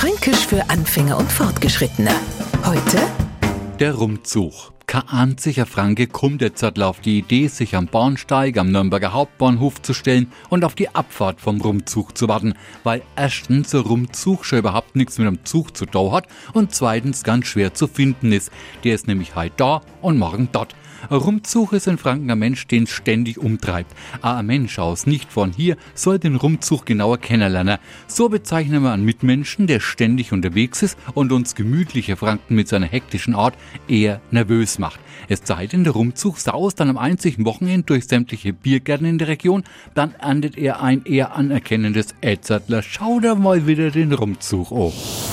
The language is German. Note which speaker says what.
Speaker 1: Fränkisch für Anfänger und Fortgeschrittene. Heute
Speaker 2: Der Rumzug. Kein einziger Franke kommt jetzt auf die Idee, sich am Bahnsteig am Nürnberger Hauptbahnhof zu stellen und auf die Abfahrt vom Rumzug zu warten, weil erstens der Rumzug schon überhaupt nichts mit dem Zug zu tun hat und zweitens ganz schwer zu finden ist. Der ist nämlich heute da und morgen dort. Ein Rumzug ist in Franken ein Mensch, den ständig umtreibt. Aber ein Mensch aus nicht von hier soll den Rumzug genauer kennenlernen. So bezeichnen wir einen Mitmenschen, der ständig unterwegs ist und uns gemütliche Franken mit seiner hektischen Art eher nervös macht. Es sei denn, der Rumzug saust dann am einzigen Wochenende durch sämtliche Biergärten in der Region, dann erntet er ein eher anerkennendes Edzardler. Schau da mal wieder den Rumzug an.